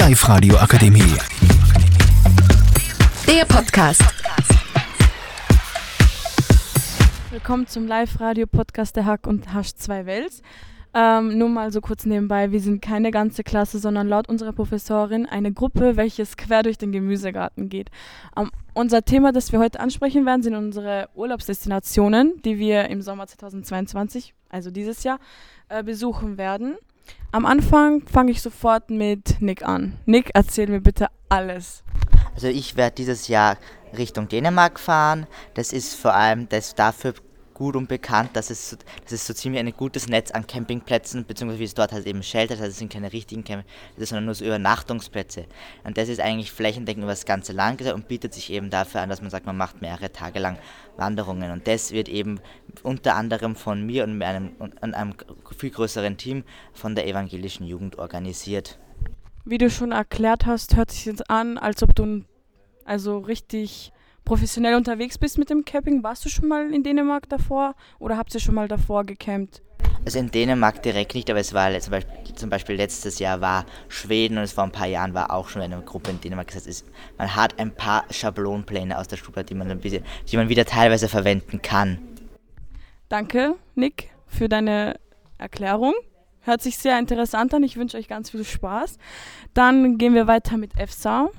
Live-Radio Akademie. Der Podcast. Willkommen zum Live-Radio-Podcast der Hack und Hasch 2 Wels. Ähm, nur mal so kurz nebenbei, wir sind keine ganze Klasse, sondern laut unserer Professorin eine Gruppe, welches quer durch den Gemüsegarten geht. Ähm, unser Thema, das wir heute ansprechen werden, sind unsere Urlaubsdestinationen, die wir im Sommer 2022, also dieses Jahr, äh, besuchen werden. Am Anfang fange ich sofort mit Nick an. Nick, erzähl mir bitte alles. Also ich werde dieses Jahr Richtung Dänemark fahren. Das ist vor allem das dafür gut und bekannt, dass es, dass es so ziemlich ein gutes Netz an Campingplätzen, beziehungsweise wie es dort halt eben Shelters, also es sind keine richtigen Campingplätze, sondern nur so Übernachtungsplätze. Und das ist eigentlich flächendeckend über das ganze Land und bietet sich eben dafür an, dass man sagt, man macht mehrere Tage lang Wanderungen. Und das wird eben unter anderem von mir und einem, und einem viel größeren Team von der evangelischen Jugend organisiert. Wie du schon erklärt hast, hört sich jetzt an, als ob du also richtig professionell unterwegs bist mit dem Camping. Warst du schon mal in Dänemark davor oder habt ihr schon mal davor gecampt? Also in Dänemark direkt nicht, aber es war zum Beispiel, zum Beispiel letztes Jahr war Schweden und es vor ein paar Jahren war auch schon eine Gruppe in Dänemark. Das heißt, man hat ein paar Schablonpläne aus der Stuttgart, die man, bisschen, die man wieder teilweise verwenden kann. Danke, Nick, für deine Erklärung. Hört sich sehr interessant an. Ich wünsche euch ganz viel Spaß. Dann gehen wir weiter mit EFSA.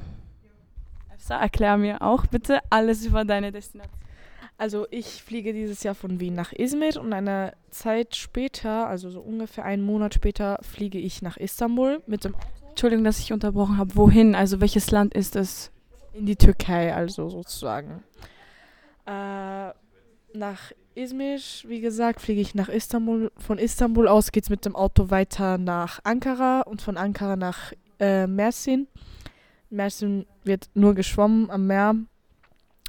EFSA, erklär mir auch bitte alles über deine Destination. Also ich fliege dieses Jahr von Wien nach Izmir und eine Zeit später, also so ungefähr einen Monat später, fliege ich nach Istanbul mit dem Entschuldigung, dass ich unterbrochen habe. Wohin? Also welches Land ist es? In die Türkei, also sozusagen. Äh, nach Izmir, wie gesagt, fliege ich nach Istanbul. Von Istanbul aus geht es mit dem Auto weiter nach Ankara und von Ankara nach äh, Mersin. Mersin wird nur geschwommen am Meer.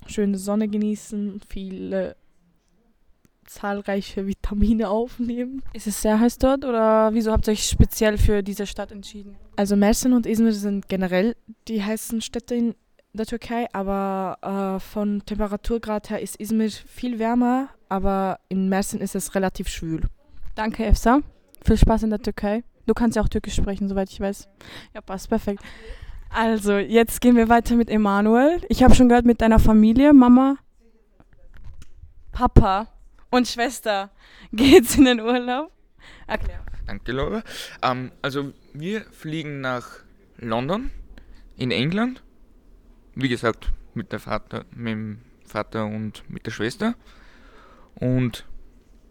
Schöne Sonne genießen, viele zahlreiche Vitamine aufnehmen. Ist es sehr heiß dort oder wieso habt ihr euch speziell für diese Stadt entschieden? Also Mersin und Izmir sind generell die heißen Städte in der Türkei, aber äh, von Temperaturgrad her ist Izmir viel wärmer, aber in Mersin ist es relativ schwül. Danke, Efsa. Viel Spaß in der Türkei. Du kannst ja auch Türkisch sprechen, soweit ich weiß. Ja, passt perfekt. Also, jetzt gehen wir weiter mit Emanuel. Ich habe schon gehört, mit deiner Familie, Mama, Papa und Schwester geht's in den Urlaub. Erklär. Danke, Laura. Ähm, also, wir fliegen nach London in England. Wie gesagt, mit, der Vater, mit dem Vater und mit der Schwester. Und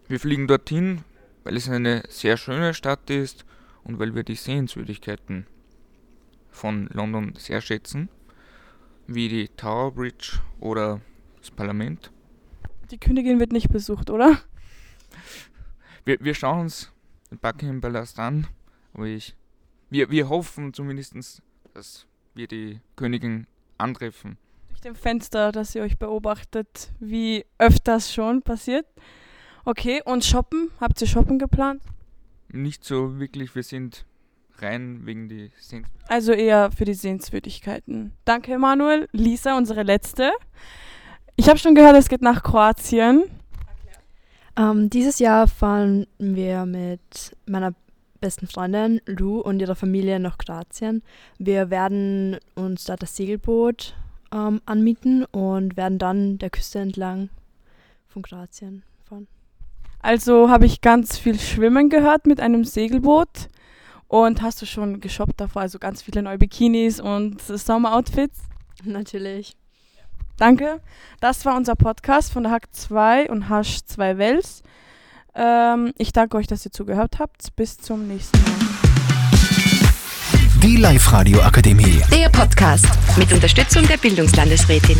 wir fliegen dorthin, weil es eine sehr schöne Stadt ist und weil wir die Sehenswürdigkeiten von London sehr schätzen, wie die Tower Bridge oder das Parlament. Die Königin wird nicht besucht, oder? Wir, wir schauen uns den Buckingham Palast an, aber ich, wir, wir hoffen zumindest, dass wir die Königin antreffen. Durch dem Fenster, dass ihr euch beobachtet, wie öfters schon passiert. Okay, und shoppen? Habt ihr shoppen geplant? Nicht so wirklich, wir sind rein wegen die Sehenswürdigkeiten. Also eher für die Sehenswürdigkeiten. Danke, Emanuel. Lisa, unsere letzte. Ich habe schon gehört, es geht nach Kroatien. Ähm, dieses Jahr fahren wir mit meiner besten Freundin Lou und ihrer Familie nach Kroatien. Wir werden uns dort das Segelboot ähm, anmieten und werden dann der Küste entlang von Kroatien fahren. Also habe ich ganz viel Schwimmen gehört mit einem Segelboot. Und hast du schon geshoppt davor? Also ganz viele neue Bikinis und Sommeroutfits? Natürlich. Danke. Das war unser Podcast von der Hack 2 und Hasch 2 Wels. Ähm, ich danke euch, dass ihr zugehört habt. Bis zum nächsten Mal. Die Live-Radio Akademie. Der Podcast mit Unterstützung der Bildungslandesrätin.